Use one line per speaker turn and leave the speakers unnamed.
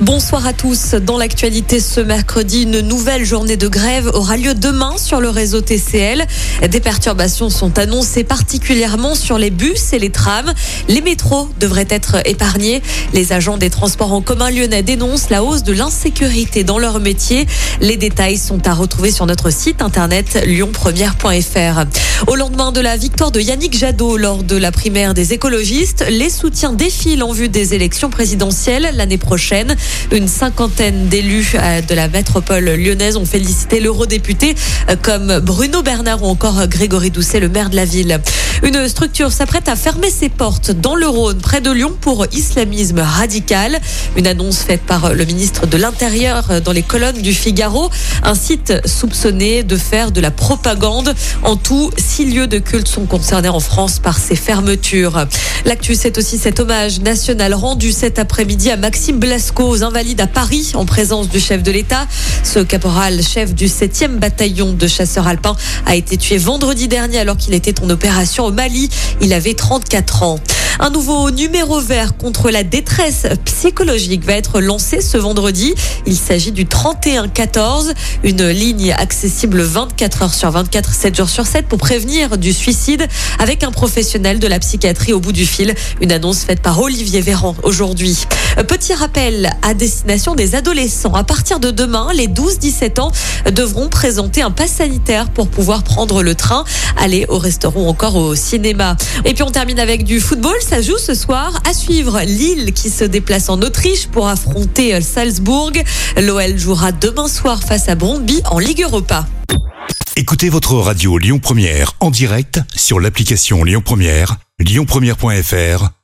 Bonsoir à tous. Dans l'actualité ce mercredi, une nouvelle journée de grève aura lieu demain sur le réseau TCL. Des perturbations sont annoncées particulièrement sur les bus et les trams. Les métros devraient être épargnés. Les agents des transports en commun lyonnais dénoncent la hausse de l'insécurité dans leur métier. Les détails sont à retrouver sur notre site internet lyonpremière.fr. Au lendemain de la victoire de Yannick Jadot lors de la primaire des écologistes, les soutiens défilent en vue des élections présidentielles l'année prochaine. Une cinquantaine d'élus euh, de la métropole lyonnaise ont félicité l'eurodéputé euh, comme Bruno Bernard ou encore Grégory Doucet, le maire de la ville. Une structure s'apprête à fermer ses portes dans le Rhône, près de Lyon, pour islamisme radical. Une annonce faite par le ministre de l'Intérieur dans les colonnes du Figaro. Un site soupçonné de faire de la propagande. En tout, six lieux de culte sont concernés en France par ces fermetures. L'actu, c'est aussi cet hommage national rendu cet après-midi à Maxime Blasco aux Invalides à Paris en présence du chef de l'État. Ce caporal, chef du 7e bataillon de chasseurs alpins, a été tué vendredi dernier alors qu'il était en opération au Mali. Il avait 34 ans. Un nouveau numéro vert contre la détresse psychologique va être lancé ce vendredi. Il s'agit du 3114, une ligne accessible 24 heures sur 24, 7 jours sur 7 pour prévenir du suicide avec un professionnel de la psychiatrie au bout du fil. Une annonce faite par Olivier Véran aujourd'hui. Petit rappel à destination des adolescents. À partir de demain, les 12-17 ans devront présenter un pass sanitaire pour pouvoir prendre le train, aller au restaurant ou encore au cinéma. Et puis on termine avec du football ça joue ce soir. À suivre Lille qui se déplace en Autriche pour affronter Salzbourg. L'OL jouera demain soir face à Brondby en Ligue Europa.
Écoutez votre radio Lyon Première en direct sur l'application Lyon Première, lyonpremière.fr